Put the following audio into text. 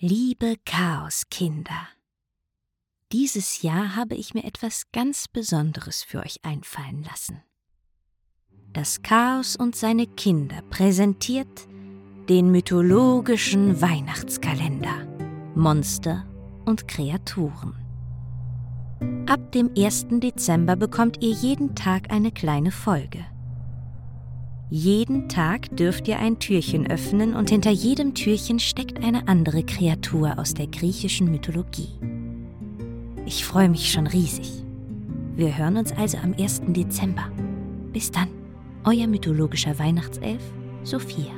Liebe Chaoskinder, dieses Jahr habe ich mir etwas ganz Besonderes für euch einfallen lassen. Das Chaos und seine Kinder präsentiert den mythologischen Weihnachtskalender Monster und Kreaturen. Ab dem 1. Dezember bekommt ihr jeden Tag eine kleine Folge. Jeden Tag dürft ihr ein Türchen öffnen und hinter jedem Türchen steckt eine andere Kreatur aus der griechischen Mythologie. Ich freue mich schon riesig. Wir hören uns also am 1. Dezember. Bis dann, euer mythologischer Weihnachtself, Sophia.